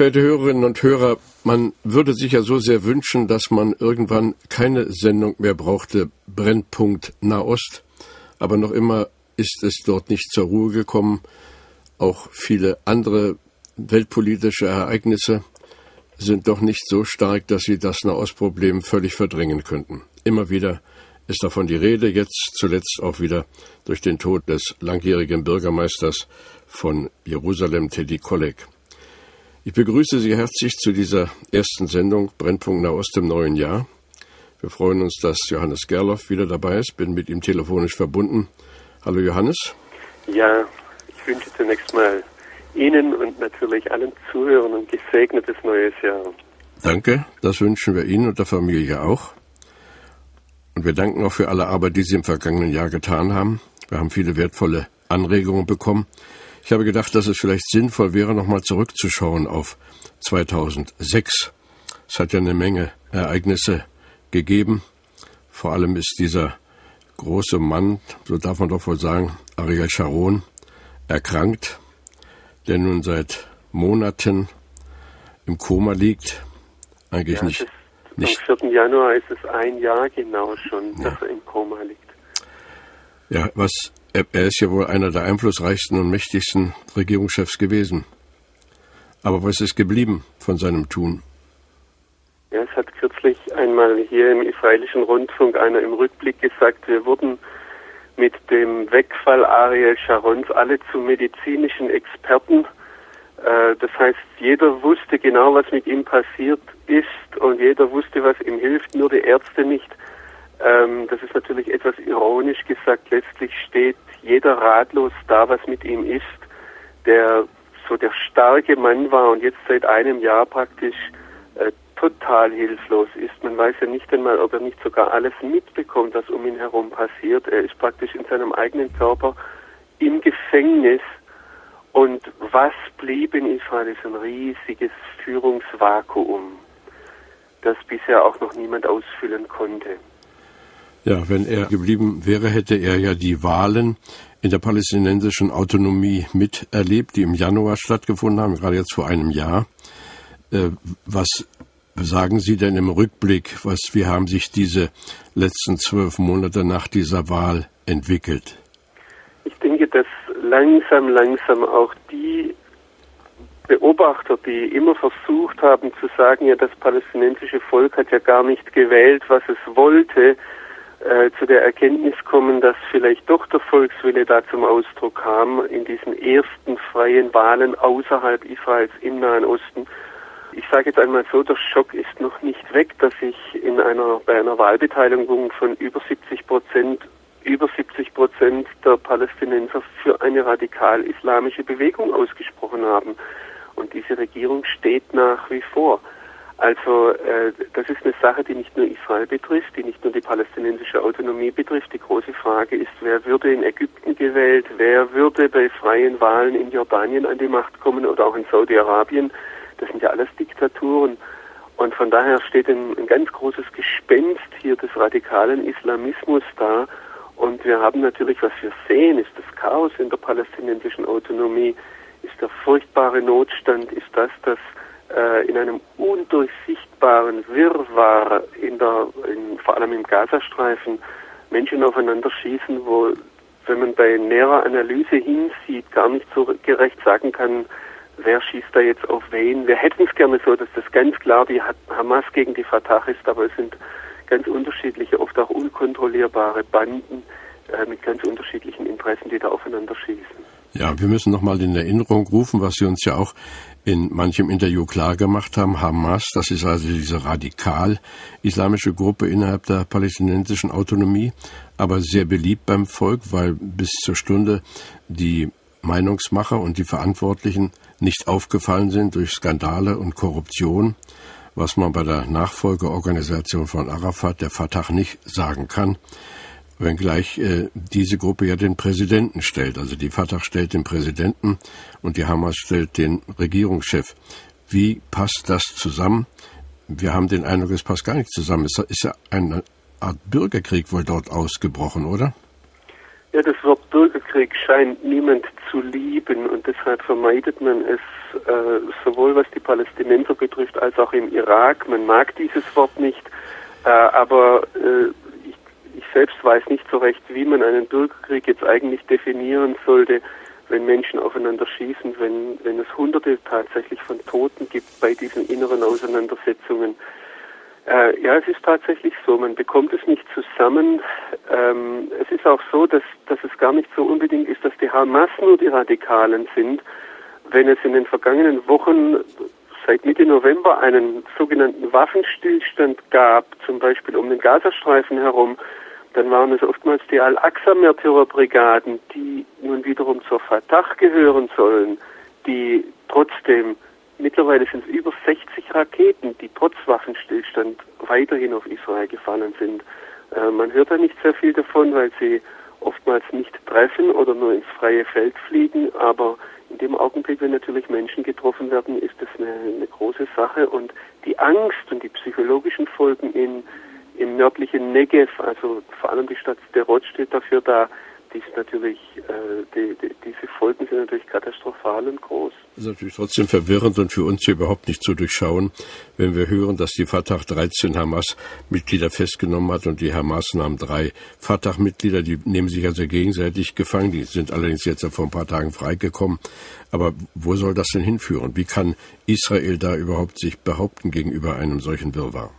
Verehrte Hörerinnen und Hörer, man würde sich ja so sehr wünschen, dass man irgendwann keine Sendung mehr brauchte, Brennpunkt Nahost. Aber noch immer ist es dort nicht zur Ruhe gekommen. Auch viele andere weltpolitische Ereignisse sind doch nicht so stark, dass sie das Nahostproblem völlig verdrängen könnten. Immer wieder ist davon die Rede, jetzt zuletzt auch wieder durch den Tod des langjährigen Bürgermeisters von Jerusalem, Teddy Kollek. Ich begrüße Sie herzlich zu dieser ersten Sendung Brennpunkt Nahost im neuen Jahr. Wir freuen uns, dass Johannes Gerloff wieder dabei ist, bin mit ihm telefonisch verbunden. Hallo Johannes. Ja, ich wünsche zunächst mal Ihnen und natürlich allen Zuhörern ein gesegnetes neues Jahr. Danke, das wünschen wir Ihnen und der Familie auch. Und wir danken auch für alle Arbeit, die Sie im vergangenen Jahr getan haben. Wir haben viele wertvolle Anregungen bekommen. Ich habe gedacht, dass es vielleicht sinnvoll wäre, nochmal zurückzuschauen auf 2006. Es hat ja eine Menge Ereignisse gegeben. Vor allem ist dieser große Mann, so darf man doch wohl sagen, Ariel Sharon, erkrankt, der nun seit Monaten im Koma liegt. Eigentlich ja, nicht, nicht. Am 4. Januar ist es ein Jahr genau schon, ja. dass er im Koma liegt. Ja, was er, ist ja wohl einer der einflussreichsten und mächtigsten Regierungschefs gewesen. Aber was ist geblieben von seinem Tun? Ja, es hat kürzlich einmal hier im israelischen Rundfunk einer im Rückblick gesagt, wir wurden mit dem Wegfall Ariel Sharons alle zu medizinischen Experten. Äh, das heißt, jeder wusste genau, was mit ihm passiert ist und jeder wusste, was ihm hilft, nur die Ärzte nicht. Ähm, das ist natürlich etwas ironisch gesagt. Letztlich steht jeder ratlos da, was mit ihm ist, der so der starke Mann war und jetzt seit einem Jahr praktisch äh, total hilflos ist. Man weiß ja nicht einmal, ob er nicht sogar alles mitbekommt, was um ihn herum passiert. Er ist praktisch in seinem eigenen Körper im Gefängnis. Und was blieb in Israel ist ein riesiges Führungsvakuum, das bisher auch noch niemand ausfüllen konnte. Ja, wenn er geblieben wäre, hätte er ja die Wahlen in der palästinensischen Autonomie miterlebt, die im Januar stattgefunden haben, gerade jetzt vor einem Jahr. Äh, was sagen Sie denn im Rückblick, was, wie haben sich diese letzten zwölf Monate nach dieser Wahl entwickelt? Ich denke, dass langsam, langsam auch die Beobachter, die immer versucht haben zu sagen, ja, das palästinensische Volk hat ja gar nicht gewählt, was es wollte, äh, zu der Erkenntnis kommen, dass vielleicht doch der Volkswille da zum Ausdruck kam in diesen ersten freien Wahlen außerhalb Israels im Nahen Osten. Ich sage jetzt einmal so, der Schock ist noch nicht weg, dass sich in einer, bei einer Wahlbeteiligung von über 70 Prozent über 70 Prozent der Palästinenser für eine radikal-islamische Bewegung ausgesprochen haben. Und diese Regierung steht nach wie vor. Also äh, das ist eine Sache, die nicht nur Israel betrifft, die nicht nur die palästinensische Autonomie betrifft. Die große Frage ist, wer würde in Ägypten gewählt, wer würde bei freien Wahlen in Jordanien an die Macht kommen oder auch in Saudi-Arabien. Das sind ja alles Diktaturen. Und von daher steht ein, ein ganz großes Gespenst hier des radikalen Islamismus da. Und wir haben natürlich, was wir sehen, ist das Chaos in der palästinensischen Autonomie, ist der furchtbare Notstand, ist das, dass äh, in einem undurchsichtbaren Wirrwarr in der, in, vor allem im Gazastreifen Menschen aufeinander schießen, wo, wenn man bei näherer Analyse hinsieht, gar nicht so gerecht sagen kann, wer schießt da jetzt auf wen. Wir hätten es gerne so, dass das ganz klar die Hamas gegen die Fatah ist, aber es sind ganz unterschiedliche, oft auch unkontrollierbare Banden äh, mit ganz unterschiedlichen Interessen, die da aufeinander schießen. Ja, wir müssen nochmal in Erinnerung rufen, was Sie uns ja auch in manchem Interview klar gemacht haben. Hamas, das ist also diese radikal-islamische Gruppe innerhalb der palästinensischen Autonomie, aber sehr beliebt beim Volk, weil bis zur Stunde die Meinungsmacher und die Verantwortlichen nicht aufgefallen sind durch Skandale und Korruption, was man bei der Nachfolgeorganisation von Arafat, der Fatah, nicht sagen kann, wenngleich äh, diese Gruppe ja den Präsidenten stellt. Also die Fatah stellt den Präsidenten und die Hamas stellt den Regierungschef. Wie passt das zusammen? Wir haben den Eindruck, es passt gar nicht zusammen. Es ist ja eine Art Bürgerkrieg wohl dort ausgebrochen, oder? Ja, das Wort Bürgerkrieg scheint niemand zu lieben und deshalb vermeidet man es äh, sowohl was die Palästinenser betrifft als auch im Irak. Man mag dieses Wort nicht, äh, aber äh, ich, selbst weiß nicht so recht, wie man einen Bürgerkrieg jetzt eigentlich definieren sollte, wenn Menschen aufeinander schießen, wenn, wenn es Hunderte tatsächlich von Toten gibt bei diesen inneren Auseinandersetzungen. Äh, ja, es ist tatsächlich so, man bekommt es nicht zusammen. Ähm, es ist auch so, dass, dass es gar nicht so unbedingt ist, dass die Hamas nur die Radikalen sind. Wenn es in den vergangenen Wochen seit Mitte November einen sogenannten Waffenstillstand gab, zum Beispiel um den Gazastreifen herum, dann waren es oftmals die Al-Aqsa-Märtyrerbrigaden, die nun wiederum zur Fatah gehören sollen, die trotzdem Mittlerweile sind es über 60 Raketen, die trotz Waffenstillstand weiterhin auf Israel gefallen sind. Äh, man hört da nicht sehr viel davon, weil sie oftmals nicht treffen oder nur ins freie Feld fliegen. Aber in dem Augenblick, wenn natürlich Menschen getroffen werden, ist das eine, eine große Sache. Und die Angst und die psychologischen Folgen in, im nördlichen Negev, also vor allem die Stadt Sderot steht dafür da, die ist natürlich, äh, die, die, diese Folgen sind natürlich katastrophal und groß. Das ist natürlich trotzdem verwirrend und für uns hier überhaupt nicht zu durchschauen, wenn wir hören, dass die Fatah 13 Hamas-Mitglieder festgenommen hat und die Hamas nahm drei Fatah-Mitglieder, die nehmen sich also gegenseitig gefangen, die sind allerdings jetzt vor ein paar Tagen freigekommen. Aber wo soll das denn hinführen? Wie kann Israel da überhaupt sich behaupten gegenüber einem solchen Wirrwarr?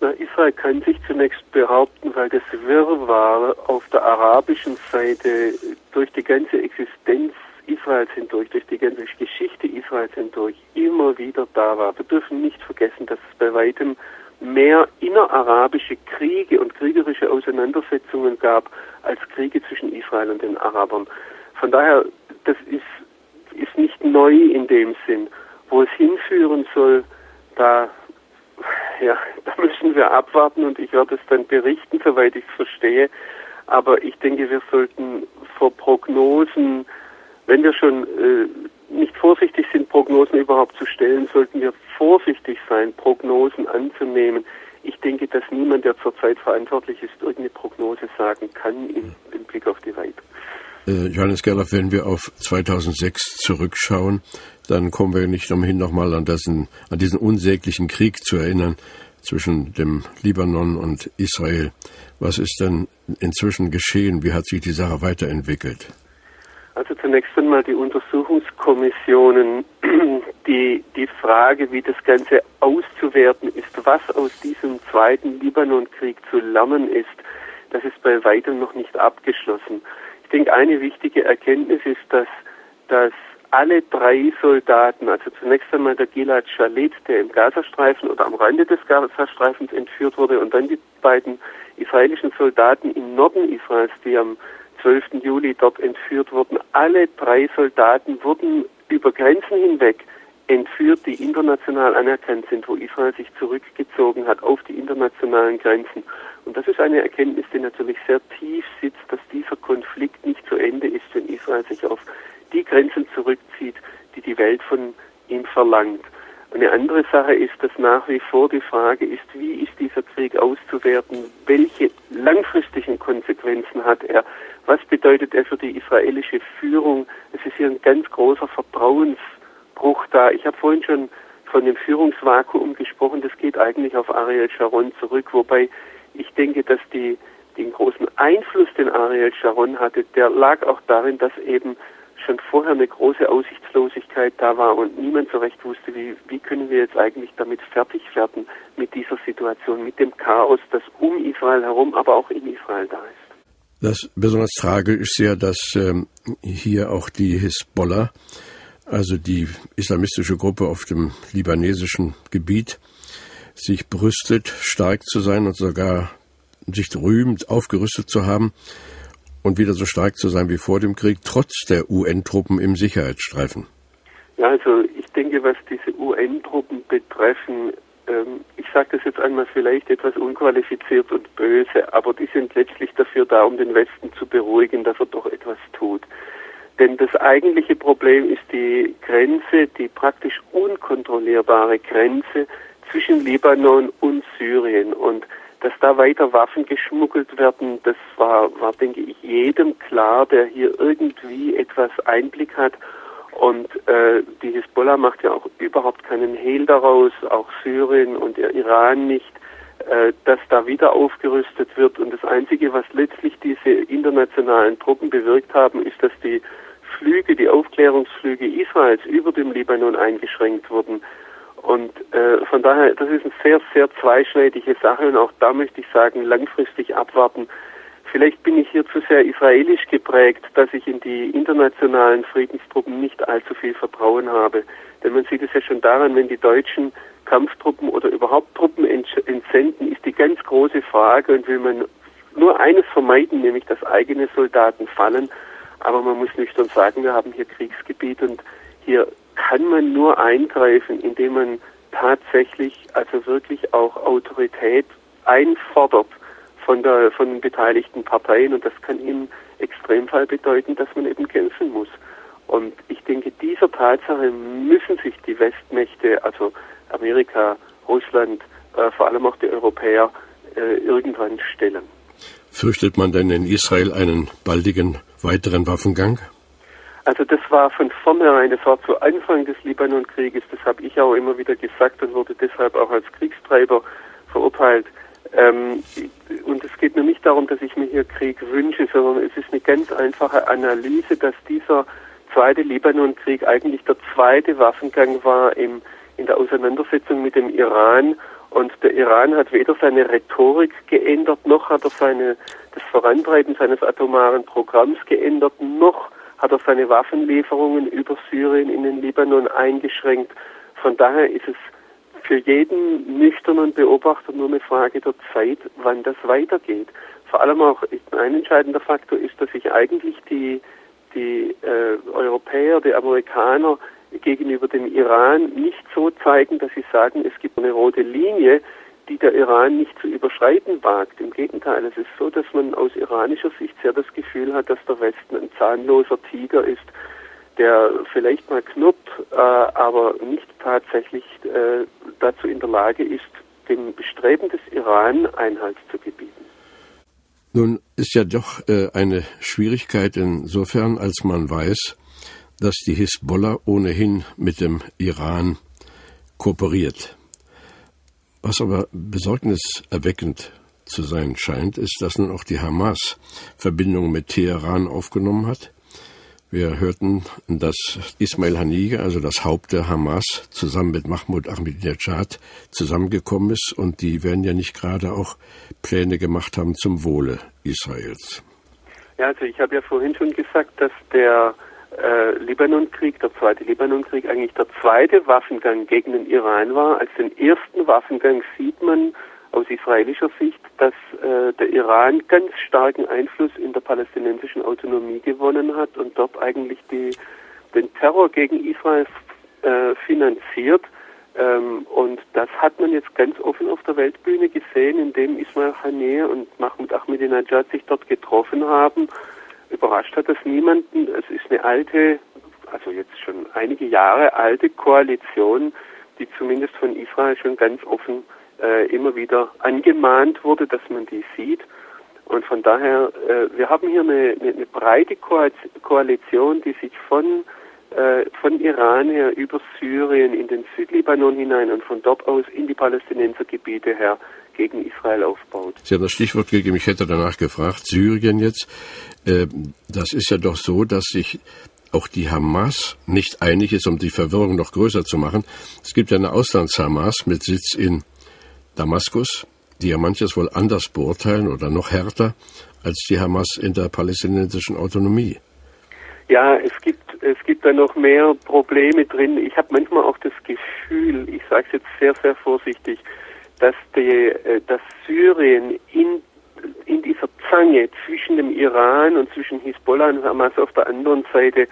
Na, Israel kann sich zunächst behaupten, weil das Wirrwarr auf der arabischen Seite durch die ganze Existenz Israels hindurch, durch die ganze Geschichte Israels hindurch immer wieder da war. Wir dürfen nicht vergessen, dass es bei weitem mehr innerarabische Kriege und kriegerische Auseinandersetzungen gab als Kriege zwischen Israel und den Arabern. Von daher, das ist, ist nicht neu in dem Sinn. Wo es hinführen soll, da ja, da müssen wir abwarten und ich werde es dann berichten, soweit ich es verstehe. Aber ich denke, wir sollten vor Prognosen, wenn wir schon äh, nicht vorsichtig sind, Prognosen überhaupt zu stellen, sollten wir vorsichtig sein, Prognosen anzunehmen. Ich denke, dass niemand, der zurzeit verantwortlich ist, irgendeine Prognose sagen kann im, im Blick auf die Weite. Äh, Johannes Gerloff, wenn wir auf 2006 zurückschauen, dann kommen wir nicht umhin, nochmal an, diesen, an diesen unsäglichen Krieg zu erinnern zwischen dem Libanon und Israel. Was ist denn inzwischen geschehen? Wie hat sich die Sache weiterentwickelt? Also zunächst einmal die Untersuchungskommissionen, die, die Frage, wie das Ganze auszuwerten ist, was aus diesem zweiten Libanonkrieg zu lernen ist, das ist bei weitem noch nicht abgeschlossen. Ich denke, eine wichtige Erkenntnis ist, dass, dass alle drei Soldaten, also zunächst einmal der Gilad Shalit, der im Gazastreifen oder am Rande des Gazastreifens entführt wurde, und dann die beiden israelischen Soldaten im Norden Israels, die am 12. Juli dort entführt wurden. Alle drei Soldaten wurden über Grenzen hinweg entführt, die international anerkannt sind, wo Israel sich zurückgezogen hat auf die internationalen Grenzen. Und das ist eine Erkenntnis, die natürlich sehr tief sitzt, dass dieser Konflikt nicht zu Ende ist, wenn Israel sich auf die Grenzen zurückzieht, die die Welt von ihm verlangt. Eine andere Sache ist, dass nach wie vor die Frage ist, wie ist dieser Krieg auszuwerten, welche langfristigen Konsequenzen hat er, was bedeutet er für die israelische Führung. Es ist hier ein ganz großer Vertrauensbruch da. Ich habe vorhin schon von dem Führungsvakuum gesprochen, das geht eigentlich auf Ariel Sharon zurück, wobei ich denke, dass die, den großen Einfluss, den Ariel Sharon hatte, der lag auch darin, dass eben schon vorher eine große Aussichtslosigkeit da war und niemand so recht wusste, wie, wie können wir jetzt eigentlich damit fertig werden mit dieser Situation, mit dem Chaos, das um Israel herum, aber auch in Israel da ist. Das besonders tragisch ist ja, dass ähm, hier auch die Hisbollah, also die islamistische Gruppe auf dem libanesischen Gebiet, sich brüstet, stark zu sein und sogar sich rühmt, aufgerüstet zu haben und wieder so stark zu sein wie vor dem Krieg, trotz der UN-Truppen im Sicherheitsstreifen? Ja, also ich denke, was diese UN-Truppen betreffen, ähm, ich sage das jetzt einmal vielleicht etwas unqualifiziert und böse, aber die sind letztlich dafür da, um den Westen zu beruhigen, dass er doch etwas tut. Denn das eigentliche Problem ist die Grenze, die praktisch unkontrollierbare Grenze zwischen Libanon und Syrien. Und dass da weiter Waffen geschmuggelt werden, das war, war, denke ich, jedem klar, der hier irgendwie etwas Einblick hat. Und äh, die Hisbollah macht ja auch überhaupt keinen Hehl daraus, auch Syrien und der Iran nicht, äh, dass da wieder aufgerüstet wird. Und das Einzige, was letztlich diese internationalen Truppen bewirkt haben, ist, dass die Flüge, die Aufklärungsflüge Israels über dem Libanon eingeschränkt wurden. Und äh, von daher, das ist eine sehr, sehr zweischneidige Sache und auch da möchte ich sagen, langfristig abwarten. Vielleicht bin ich hier zu sehr israelisch geprägt, dass ich in die internationalen Friedenstruppen nicht allzu viel Vertrauen habe. Denn man sieht es ja schon daran, wenn die Deutschen Kampftruppen oder überhaupt Truppen entsenden, ist die ganz große Frage und will man nur eines vermeiden, nämlich dass eigene Soldaten fallen. Aber man muss nüchtern sagen, wir haben hier Kriegsgebiet und hier kann man nur eingreifen, indem man tatsächlich, also wirklich auch Autorität einfordert von, der, von den beteiligten Parteien und das kann im Extremfall bedeuten, dass man eben kämpfen muss. Und ich denke, dieser Tatsache müssen sich die Westmächte, also Amerika, Russland, äh, vor allem auch die Europäer, äh, irgendwann stellen. Fürchtet man denn in Israel einen baldigen weiteren Waffengang? Also das war von vornherein, das war zu Anfang des Libanonkrieges, das habe ich auch immer wieder gesagt und wurde deshalb auch als Kriegstreiber verurteilt. Ähm, und es geht mir nicht darum, dass ich mir hier Krieg wünsche, sondern es ist eine ganz einfache Analyse, dass dieser zweite Libanonkrieg eigentlich der zweite Waffengang war im, in der Auseinandersetzung mit dem Iran. Und der Iran hat weder seine Rhetorik geändert, noch hat er seine, das Vorantreiben seines atomaren Programms geändert, noch hat er seine Waffenlieferungen über Syrien in den Libanon eingeschränkt. Von daher ist es für jeden nüchternen Beobachter nur eine Frage der Zeit, wann das weitergeht. Vor allem auch ein entscheidender Faktor ist, dass sich eigentlich die, die äh, Europäer, die Amerikaner gegenüber dem Iran nicht so zeigen, dass sie sagen, es gibt eine rote Linie, die der Iran nicht zu überschreiten wagt. Im Gegenteil, es ist so, dass man aus iranischer Sicht sehr das Gefühl hat, dass der Westen ein zahnloser Tiger ist, der vielleicht mal knurrt, äh, aber nicht tatsächlich äh, dazu in der Lage ist, dem Bestreben des Iran Einhalt zu gebieten. Nun ist ja doch äh, eine Schwierigkeit insofern, als man weiß, dass die Hisbollah ohnehin mit dem Iran kooperiert. Was aber besorgniserweckend zu sein scheint, ist, dass nun auch die Hamas Verbindungen mit Teheran aufgenommen hat. Wir hörten, dass Ismail Haniyeh, also das Haupt der Hamas, zusammen mit Mahmoud Ahmadinejad zusammengekommen ist und die werden ja nicht gerade auch Pläne gemacht haben zum Wohle Israels. Ja, also ich habe ja vorhin schon gesagt, dass der äh, Libanonkrieg, der zweite Libanonkrieg, eigentlich der zweite Waffengang gegen den Iran war. Als den ersten Waffengang sieht man aus israelischer Sicht, dass äh, der Iran ganz starken Einfluss in der palästinensischen Autonomie gewonnen hat und dort eigentlich die, den Terror gegen Israel äh, finanziert. Ähm, und das hat man jetzt ganz offen auf der Weltbühne gesehen, indem Ismail Haniyeh und Mahmoud Ahmadinejad sich dort getroffen haben Überrascht hat das niemanden. Es ist eine alte, also jetzt schon einige Jahre alte Koalition, die zumindest von Israel schon ganz offen äh, immer wieder angemahnt wurde, dass man die sieht. Und von daher, äh, wir haben hier eine, eine, eine breite Koalition, die sich von äh, von Iran her über Syrien in den Südlibanon hinein und von dort aus in die Palästinensergebiete her gegen Israel aufbaut. Sie haben das Stichwort gegeben, ich hätte danach gefragt, Syrien jetzt. Äh, das ist ja doch so, dass sich auch die Hamas nicht einig ist, um die Verwirrung noch größer zu machen. Es gibt ja eine Auslands-Hamas mit Sitz in Damaskus, die ja manches wohl anders beurteilen oder noch härter als die Hamas in der palästinensischen Autonomie. Ja, es gibt es gibt da noch mehr Probleme drin. Ich habe manchmal auch das Gefühl, ich sage es jetzt sehr sehr vorsichtig, dass die, äh, dass Syrien in in dieser Zange zwischen dem Iran und zwischen Hisbollah und Hamas auf der anderen Seite,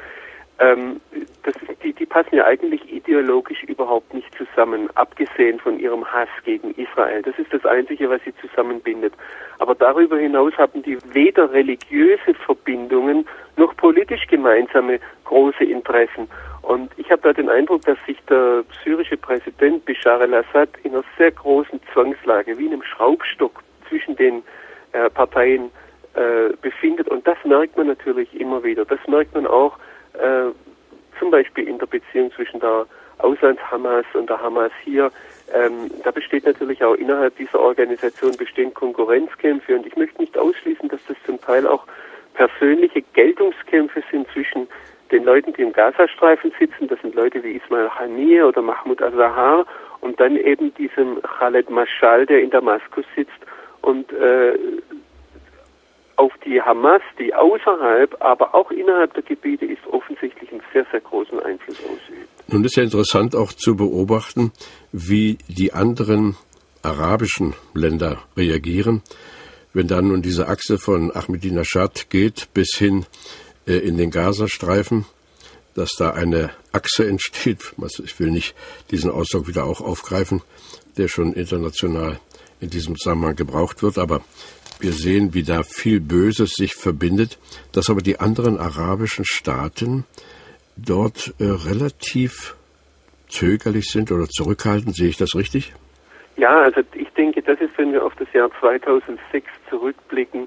ähm, das die, die passen ja eigentlich ideologisch überhaupt nicht zusammen, abgesehen von ihrem Hass gegen Israel. Das ist das Einzige, was sie zusammenbindet. Aber darüber hinaus haben die weder religiöse Verbindungen noch politisch gemeinsame große Interessen. Und ich habe da den Eindruck, dass sich der syrische Präsident Bashar al-Assad in einer sehr großen Zwangslage, wie in einem Schraubstock zwischen den äh, Parteien äh, befindet. Und das merkt man natürlich immer wieder. Das merkt man auch äh, zum Beispiel in der Beziehung zwischen der Auslands-Hamas und der Hamas hier. Ähm, da besteht natürlich auch innerhalb dieser Organisation bestehen Konkurrenzkämpfe und ich möchte nicht ausschließen, dass das zum Teil auch persönliche Geltungskämpfe sind zwischen den Leuten, die im Gazastreifen sitzen, das sind Leute wie Ismail Haniyeh oder Mahmoud Azahar und dann eben diesem Khaled Mashal, der in Damaskus sitzt und äh, auf die Hamas, die außerhalb, aber auch innerhalb der Gebiete ist, offensichtlich einen sehr, sehr großen Einfluss ausübt. Nun ist ja interessant auch zu beobachten, wie die anderen arabischen Länder reagieren. Wenn dann nun diese Achse von Ahmadinejad geht bis hin äh, in den Gazastreifen, dass da eine Achse entsteht, ich will nicht diesen Ausdruck wieder auch aufgreifen, der schon international in diesem Zusammenhang gebraucht wird, aber wir sehen, wie da viel Böses sich verbindet, dass aber die anderen arabischen Staaten dort äh, relativ zögerlich sind oder zurückhaltend. Sehe ich das richtig? Ja, also ich denke, das ist, wenn wir auf das Jahr 2006 zurückblicken,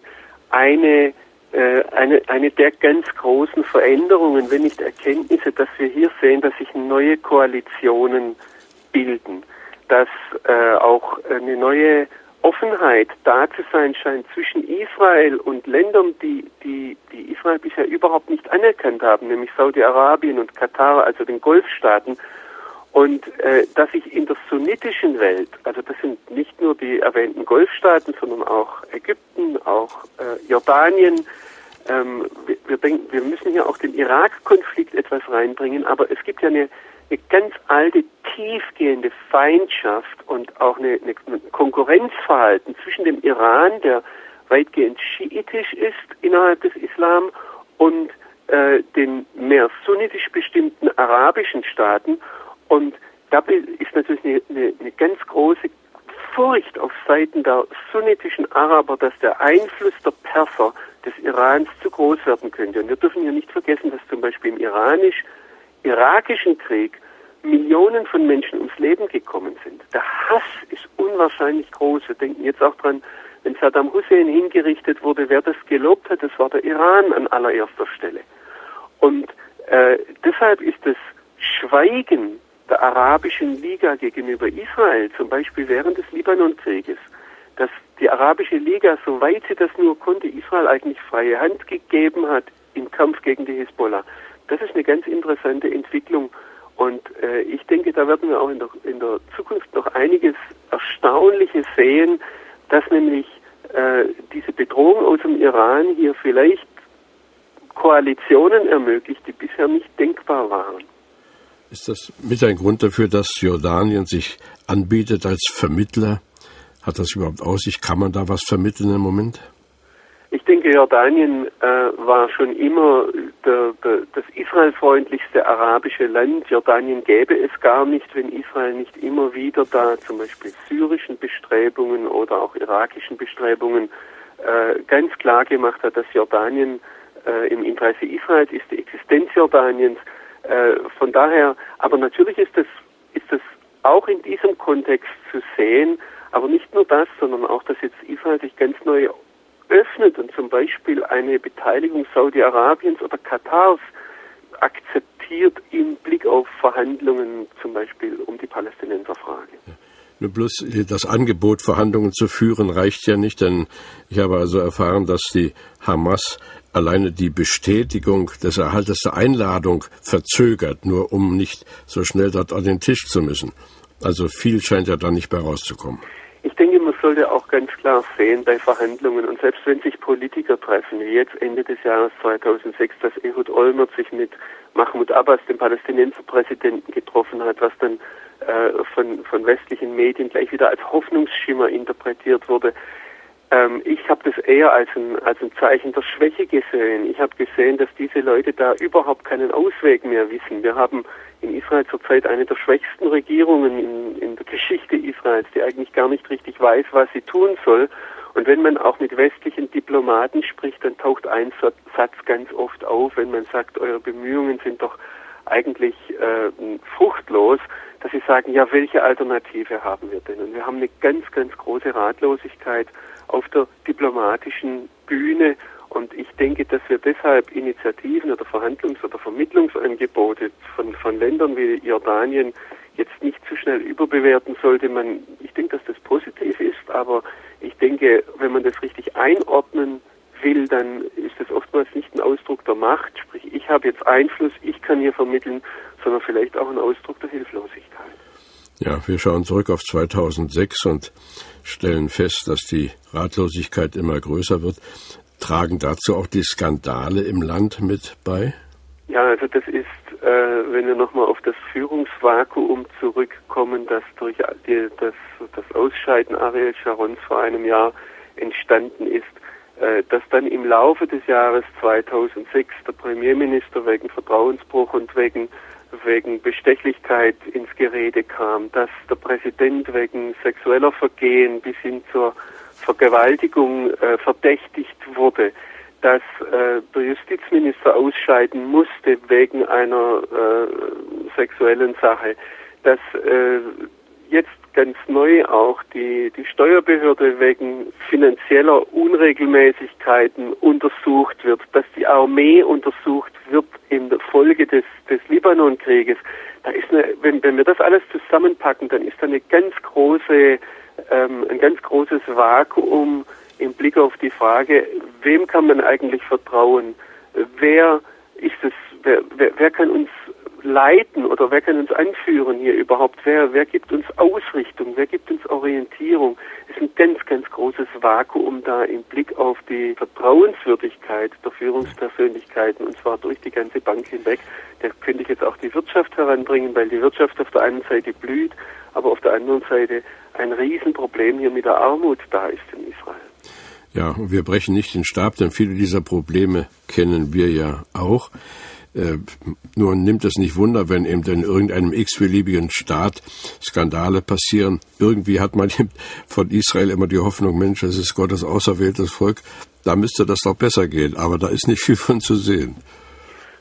eine, äh, eine, eine der ganz großen Veränderungen, wenn nicht Erkenntnisse, dass wir hier sehen, dass sich neue Koalitionen bilden, dass äh, auch eine neue Offenheit da zu sein scheint zwischen Israel und Ländern, die, die, die Israel bisher überhaupt nicht anerkannt haben, nämlich Saudi-Arabien und Katar, also den Golfstaaten. Und äh, dass sich in der sunnitischen Welt, also das sind nicht nur die erwähnten Golfstaaten, sondern auch Ägypten, auch äh, Jordanien, ähm, wir, wir, denken, wir müssen hier auch den Irak-Konflikt etwas reinbringen, aber es gibt ja eine eine ganz alte, tiefgehende Feindschaft und auch eine, eine Konkurrenzverhalten zwischen dem Iran, der weitgehend schiitisch ist innerhalb des Islam, und äh, den mehr sunnitisch bestimmten arabischen Staaten. Und da ist natürlich eine, eine, eine ganz große Furcht auf Seiten der sunnitischen Araber, dass der Einfluss der Perser des Irans zu groß werden könnte. Und wir dürfen hier nicht vergessen, dass zum Beispiel im iranisch irakischen Krieg Millionen von Menschen ums Leben gekommen sind. Der Hass ist unwahrscheinlich groß. Wir denken jetzt auch dran, wenn Saddam Hussein hingerichtet wurde, wer das gelobt hat, das war der Iran an allererster Stelle. Und äh, deshalb ist das Schweigen der arabischen Liga gegenüber Israel, zum Beispiel während des Libanonkrieges, dass die arabische Liga, soweit sie das nur konnte, Israel eigentlich freie Hand gegeben hat im Kampf gegen die Hisbollah. Das ist eine ganz interessante Entwicklung. Und äh, ich denke, da werden wir auch in der, in der Zukunft noch einiges Erstaunliches sehen, dass nämlich äh, diese Bedrohung aus dem Iran hier vielleicht Koalitionen ermöglicht, die bisher nicht denkbar waren. Ist das mit ein Grund dafür, dass Jordanien sich anbietet als Vermittler? Hat das überhaupt Aussicht? Kann man da was vermitteln im Moment? Ich denke, Jordanien äh, war schon immer der, der, das israelfreundlichste arabische Land. Jordanien gäbe es gar nicht, wenn Israel nicht immer wieder da zum Beispiel syrischen Bestrebungen oder auch irakischen Bestrebungen äh, ganz klar gemacht hat, dass Jordanien äh, im Interesse Israels ist, die Existenz Jordaniens. Äh, von daher, aber natürlich ist das, ist das auch in diesem Kontext zu sehen, aber nicht nur das, sondern auch, dass jetzt Israel sich ganz neu öffnet und zum Beispiel eine Beteiligung Saudi-Arabiens oder Katars akzeptiert im Blick auf Verhandlungen zum Beispiel um die Palästinenserfrage. Nur bloß das Angebot, Verhandlungen zu führen, reicht ja nicht, denn ich habe also erfahren, dass die Hamas alleine die Bestätigung des Erhaltes der Einladung verzögert, nur um nicht so schnell dort an den Tisch zu müssen. Also viel scheint ja da nicht mehr rauszukommen. Ich denke, sollte auch ganz klar sehen bei Verhandlungen und selbst wenn sich Politiker treffen, wie jetzt Ende des Jahres 2006, dass Ehud Olmert sich mit Mahmoud Abbas, dem Palästinenserpräsidenten, getroffen hat, was dann äh, von, von westlichen Medien gleich wieder als Hoffnungsschimmer interpretiert wurde. Ähm, ich habe das eher als ein, als ein Zeichen der Schwäche gesehen. Ich habe gesehen, dass diese Leute da überhaupt keinen Ausweg mehr wissen. Wir haben in Israel zurzeit eine der schwächsten Regierungen in, in Geschichte Israels, die eigentlich gar nicht richtig weiß, was sie tun soll. Und wenn man auch mit westlichen Diplomaten spricht, dann taucht ein Satz ganz oft auf, wenn man sagt, eure Bemühungen sind doch eigentlich äh, fruchtlos, dass sie sagen, ja, welche Alternative haben wir denn? Und wir haben eine ganz, ganz große Ratlosigkeit auf der diplomatischen Bühne. Und ich denke, dass wir deshalb Initiativen oder Verhandlungs- oder Vermittlungsangebote von, von Ländern wie Jordanien jetzt nicht zu schnell überbewerten sollte. Man, ich denke, dass das positiv ist, aber ich denke, wenn man das richtig einordnen will, dann ist das oftmals nicht ein Ausdruck der Macht, sprich ich habe jetzt Einfluss, ich kann hier vermitteln, sondern vielleicht auch ein Ausdruck der Hilflosigkeit. Ja, wir schauen zurück auf 2006 und stellen fest, dass die Ratlosigkeit immer größer wird. Tragen dazu auch die Skandale im Land mit bei? Ja, also das ist, äh, wenn wir nochmal auf das Führungsvakuum zurückkommen, das durch die, das, das Ausscheiden Ariel Sharons vor einem Jahr entstanden ist, äh, dass dann im Laufe des Jahres 2006 der Premierminister wegen Vertrauensbruch und wegen wegen Bestechlichkeit ins Gerede kam, dass der Präsident wegen sexueller Vergehen bis hin zur Vergewaltigung äh, verdächtigt wurde, dass äh, der Justizminister ausscheiden musste wegen einer äh, sexuellen Sache, dass äh, jetzt ganz neu auch die, die Steuerbehörde wegen finanzieller Unregelmäßigkeiten untersucht wird, dass die Armee untersucht wird in der Folge des, des Libanonkrieges. Da ist eine, wenn, wenn wir das alles zusammenpacken, dann ist da eine ganz große, ähm, ein ganz großes Vakuum im Blick auf die Frage, wem kann man eigentlich vertrauen? Wer ist es, wer, wer, wer kann uns leiten oder wer kann uns anführen hier überhaupt? Wer, wer gibt uns Ausrichtung? Wer gibt uns Orientierung? Es ist ein ganz, ganz großes Vakuum da im Blick auf die Vertrauenswürdigkeit der Führungspersönlichkeiten und zwar durch die ganze Bank hinweg. Da könnte ich jetzt auch die Wirtschaft heranbringen, weil die Wirtschaft auf der einen Seite blüht, aber auf der anderen Seite ein Riesenproblem hier mit der Armut da ist in Israel. Ja, und wir brechen nicht den Stab, denn viele dieser Probleme kennen wir ja auch. Äh, nur nimmt es nicht Wunder, wenn eben in irgendeinem x-beliebigen Staat Skandale passieren. Irgendwie hat man von Israel immer die Hoffnung, Mensch, es ist Gottes auserwähltes Volk, da müsste das doch besser gehen. Aber da ist nicht viel von zu sehen.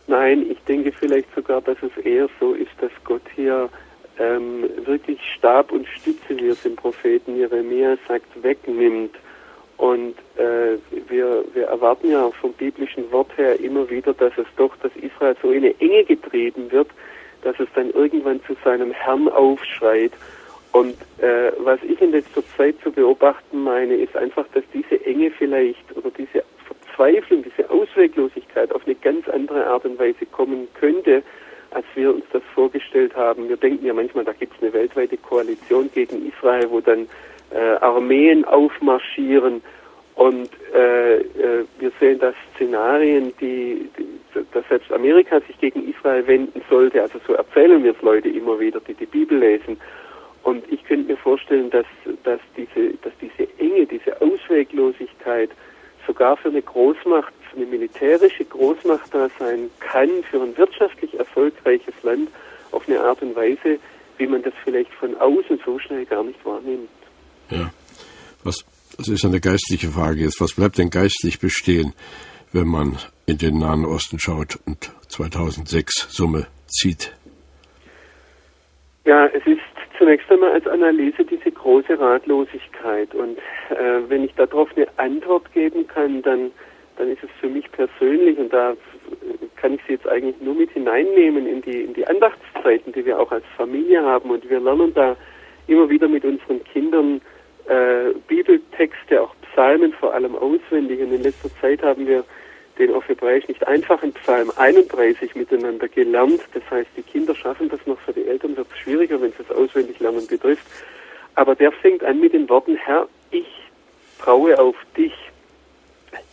Nein, ich denke vielleicht sogar, dass es eher so ist, dass Gott hier ähm, wirklich Stab und Stütze, wie es dem Propheten Jeremia sagt, wegnimmt und äh, wir, wir erwarten ja vom biblischen Wort her immer wieder, dass es doch, dass Israel so in eine Enge getrieben wird, dass es dann irgendwann zu seinem Herrn aufschreit. Und äh, was ich in letzter Zeit zu beobachten meine, ist einfach, dass diese Enge vielleicht oder diese Verzweiflung, diese Ausweglosigkeit auf eine ganz andere Art und Weise kommen könnte, als wir uns das vorgestellt haben. Wir denken ja manchmal, da gibt es eine weltweite Koalition gegen Israel, wo dann äh, Armeen aufmarschieren. Und äh, äh, wir sehen da Szenarien, die, die, dass selbst Amerika sich gegen Israel wenden sollte. Also so erzählen wir es Leute immer wieder, die die Bibel lesen. Und ich könnte mir vorstellen, dass, dass, diese, dass diese Enge, diese Ausweglosigkeit sogar für eine Großmacht, für eine militärische Großmacht da sein kann, für ein wirtschaftlich erfolgreiches Land auf eine Art und Weise, wie man das vielleicht von außen so schnell gar nicht wahrnimmt. Ja. Was, das ist eine geistliche Frage jetzt. Was bleibt denn geistlich bestehen, wenn man in den Nahen Osten schaut und 2006 Summe zieht? Ja, es ist zunächst einmal als Analyse diese große Ratlosigkeit. Und äh, wenn ich darauf eine Antwort geben kann, dann, dann ist es für mich persönlich, und da kann ich sie jetzt eigentlich nur mit hineinnehmen in die, in die Andachtszeiten, die wir auch als Familie haben. Und wir lernen da immer wieder mit unseren Kindern äh, Bibeltexte, auch Psalmen vor allem auswendig. Und in letzter Zeit haben wir den auf Hebräisch nicht einfachen Psalm 31 miteinander gelernt. Das heißt, die Kinder schaffen das noch, für die Eltern wird es schwieriger, wenn es das Auswendiglernen betrifft. Aber der fängt an mit den Worten, Herr, ich traue auf dich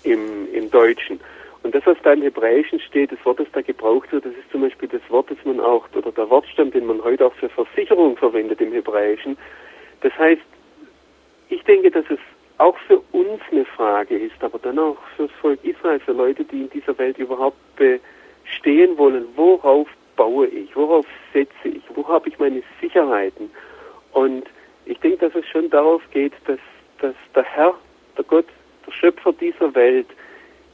im, im Deutschen. Und das, was da im Hebräischen steht, das Wort, das da gebraucht wird, das ist zum Beispiel das Wort, das man auch, oder der Wortstamm, den man heute auch für Versicherung verwendet im Hebräischen. Das heißt, ich denke, dass es auch für uns eine Frage ist, aber dann auch für das Volk Israel, für Leute, die in dieser Welt überhaupt bestehen wollen. Worauf baue ich? Worauf setze ich? Wo habe ich meine Sicherheiten? Und ich denke, dass es schon darauf geht, dass, dass der Herr, der Gott, der Schöpfer dieser Welt,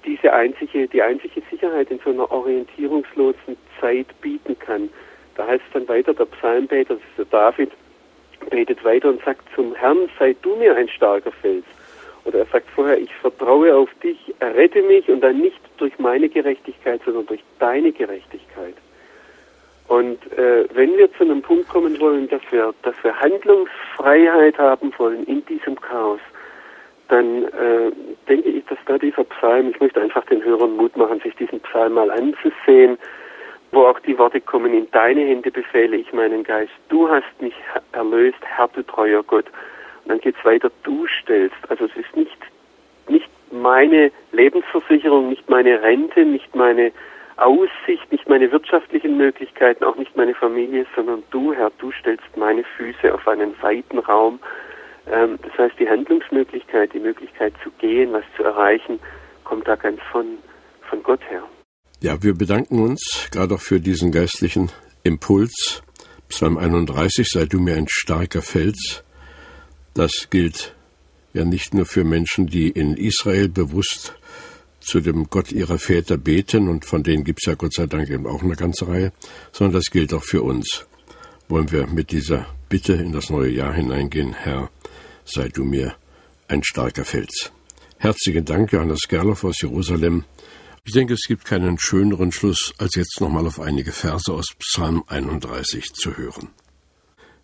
diese einzige, die einzige Sicherheit in so einer orientierungslosen Zeit bieten kann. Da heißt es dann weiter, der Psalmbeter, das ist der David, betet weiter und sagt zum Herrn, sei du mir ein starker Fels. Oder er sagt vorher, ich vertraue auf dich, errette mich und dann nicht durch meine Gerechtigkeit, sondern durch deine Gerechtigkeit. Und äh, wenn wir zu einem Punkt kommen wollen, dass wir, dass wir Handlungsfreiheit haben wollen in diesem Chaos, dann äh, denke ich, dass da dieser Psalm, ich möchte einfach den Hörern Mut machen, sich diesen Psalm mal anzusehen, wo auch die Worte kommen, in deine Hände befehle ich meinen Geist. Du hast mich erlöst, Herr, du treuer Gott. Und dann geht's weiter, du stellst. Also es ist nicht, nicht meine Lebensversicherung, nicht meine Rente, nicht meine Aussicht, nicht meine wirtschaftlichen Möglichkeiten, auch nicht meine Familie, sondern du, Herr, du stellst meine Füße auf einen weiten Raum. Ähm, das heißt, die Handlungsmöglichkeit, die Möglichkeit zu gehen, was zu erreichen, kommt da ganz von, von Gott her. Ja, wir bedanken uns gerade auch für diesen geistlichen Impuls. Psalm 31, sei du mir ein starker Fels. Das gilt ja nicht nur für Menschen, die in Israel bewusst zu dem Gott ihrer Väter beten, und von denen gibt es ja Gott sei Dank eben auch eine ganze Reihe, sondern das gilt auch für uns. Wollen wir mit dieser Bitte in das neue Jahr hineingehen, Herr, sei du mir ein starker Fels. Herzlichen Dank, Johannes Gerloff aus Jerusalem. Ich denke, es gibt keinen schöneren Schluss, als jetzt nochmal auf einige Verse aus Psalm 31 zu hören.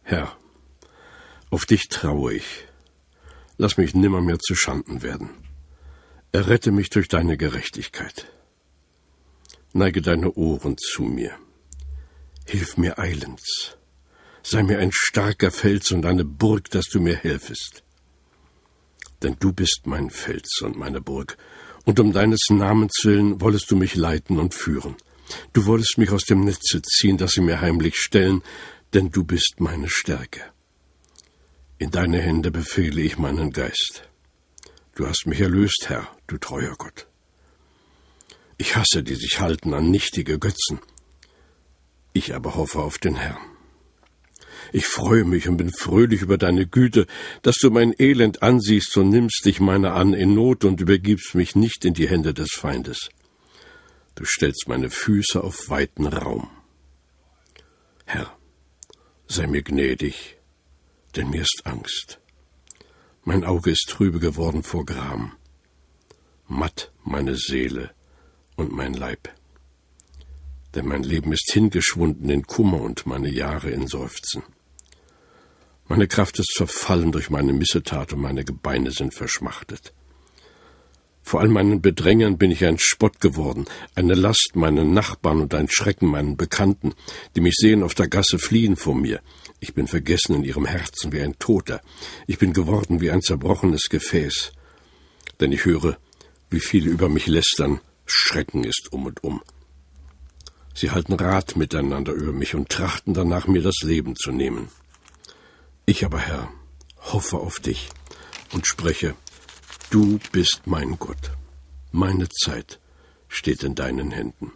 Herr, auf dich traue ich. Lass mich nimmermehr zu Schanden werden. Errette mich durch deine Gerechtigkeit. Neige deine Ohren zu mir. Hilf mir eilends. Sei mir ein starker Fels und eine Burg, dass du mir helfest. Denn du bist mein Fels und meine Burg, und um deines Namens willen wollest du mich leiten und führen. Du wolltest mich aus dem Netze ziehen, das sie mir heimlich stellen, denn du bist meine Stärke. In deine Hände befehle ich meinen Geist. Du hast mich erlöst, Herr, du treuer Gott. Ich hasse, die sich halten an nichtige Götzen. Ich aber hoffe auf den Herrn. Ich freue mich und bin fröhlich über deine Güte, dass du mein Elend ansiehst und nimmst dich meiner an in Not und übergibst mich nicht in die Hände des Feindes. Du stellst meine Füße auf weiten Raum. Herr, sei mir gnädig, denn mir ist Angst. Mein Auge ist trübe geworden vor Gram, matt meine Seele und mein Leib. Denn mein Leben ist hingeschwunden in Kummer und meine Jahre in Seufzen. Meine Kraft ist verfallen durch meine Missetat und meine Gebeine sind verschmachtet. Vor all meinen Bedrängern bin ich ein Spott geworden, eine Last meinen Nachbarn und ein Schrecken meinen Bekannten, die mich sehen auf der Gasse fliehen vor mir. Ich bin vergessen in ihrem Herzen wie ein Toter. Ich bin geworden wie ein zerbrochenes Gefäß. Denn ich höre, wie viele über mich lästern, Schrecken ist um und um. Sie halten Rat miteinander über mich und trachten danach, mir das Leben zu nehmen. Ich aber, Herr, hoffe auf dich und spreche, Du bist mein Gott. Meine Zeit steht in deinen Händen.